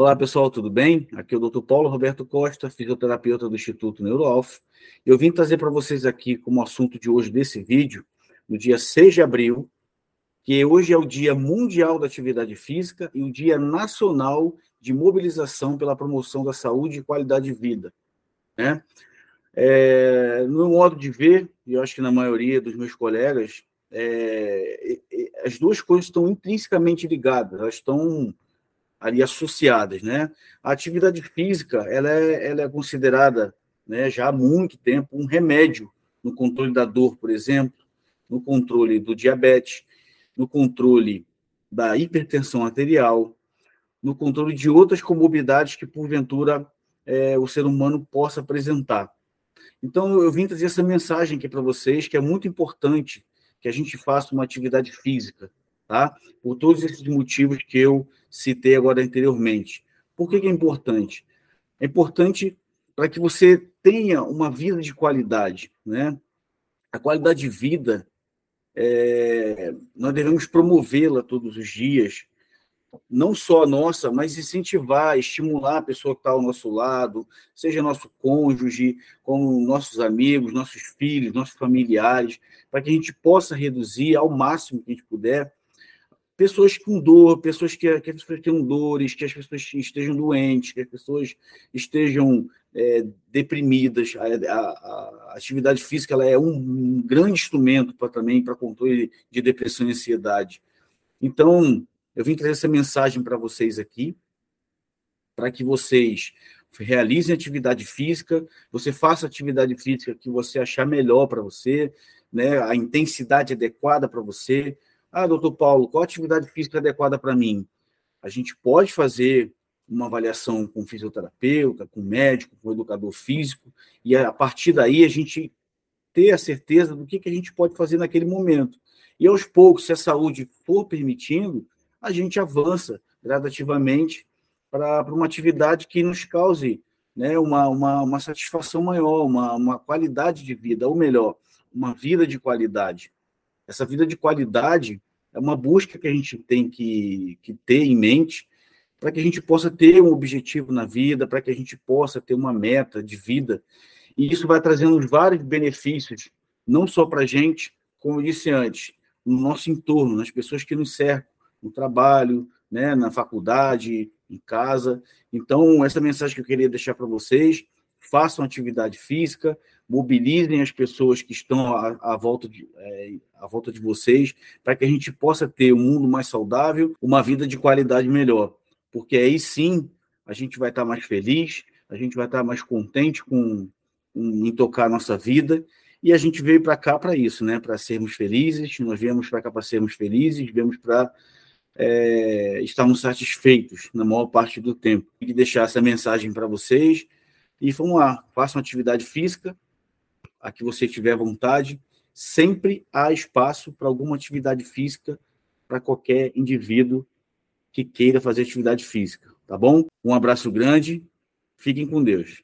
Olá, pessoal, tudo bem? Aqui é o Dr. Paulo Roberto Costa, fisioterapeuta do Instituto NeuroAlf. Eu vim trazer para vocês aqui como assunto de hoje desse vídeo, no dia 6 de abril, que hoje é o Dia Mundial da Atividade Física e o Dia Nacional de Mobilização pela Promoção da Saúde e Qualidade de Vida. Né? É, no modo de ver, e eu acho que na maioria dos meus colegas, é, as duas coisas estão intrinsecamente ligadas, elas estão ali associadas, né? A atividade física, ela é, ela é considerada, né, já há muito tempo, um remédio no controle da dor, por exemplo, no controle do diabetes, no controle da hipertensão arterial, no controle de outras comorbidades que, porventura, é, o ser humano possa apresentar. Então, eu vim trazer essa mensagem aqui para vocês, que é muito importante que a gente faça uma atividade física, tá? Por todos esses motivos que eu citei agora anteriormente. Por que, que é importante? É importante para que você tenha uma vida de qualidade, né? A qualidade de vida, é, nós devemos promovê-la todos os dias, não só a nossa, mas incentivar, estimular a pessoa que está ao nosso lado, seja nosso cônjuge, como nossos amigos, nossos filhos, nossos familiares, para que a gente possa reduzir ao máximo que a gente puder pessoas com dor, pessoas que, que as pessoas tenham dores, que as pessoas estejam doentes, que as pessoas estejam é, deprimidas. A, a, a, atividade física ela é um, um grande instrumento para também para controle de depressão e ansiedade. Então, eu vim trazer essa mensagem para vocês aqui, para que vocês realizem atividade física, você faça atividade física que você achar melhor para você, né, a intensidade adequada para você, ah, doutor Paulo, qual atividade física adequada para mim? A gente pode fazer uma avaliação com fisioterapeuta, com médico, com educador físico, e a partir daí a gente ter a certeza do que, que a gente pode fazer naquele momento. E aos poucos, se a saúde for permitindo, a gente avança gradativamente para uma atividade que nos cause né, uma, uma, uma satisfação maior, uma, uma qualidade de vida, ou melhor, uma vida de qualidade. Essa vida de qualidade é uma busca que a gente tem que, que ter em mente para que a gente possa ter um objetivo na vida, para que a gente possa ter uma meta de vida. E isso vai trazendo vários benefícios, não só para a gente, como eu disse antes, no nosso entorno, nas pessoas que nos cercam, no trabalho, né, na faculdade, em casa. Então, essa mensagem que eu queria deixar para vocês, façam atividade física, mobilizem as pessoas que estão à, à volta, de, é, à volta de vocês, para que a gente possa ter um mundo mais saudável, uma vida de qualidade melhor. Porque aí sim a gente vai estar mais feliz, a gente vai estar mais contente com, com em tocar a nossa vida. E a gente veio para cá para isso, né? Para sermos felizes, nós viemos para cá para sermos felizes, viemos para é, estarmos satisfeitos na maior parte do tempo. E deixar essa mensagem para vocês. E vamos lá, façam atividade física, a que você tiver vontade, sempre há espaço para alguma atividade física para qualquer indivíduo que queira fazer atividade física, tá bom? Um abraço grande, fiquem com Deus.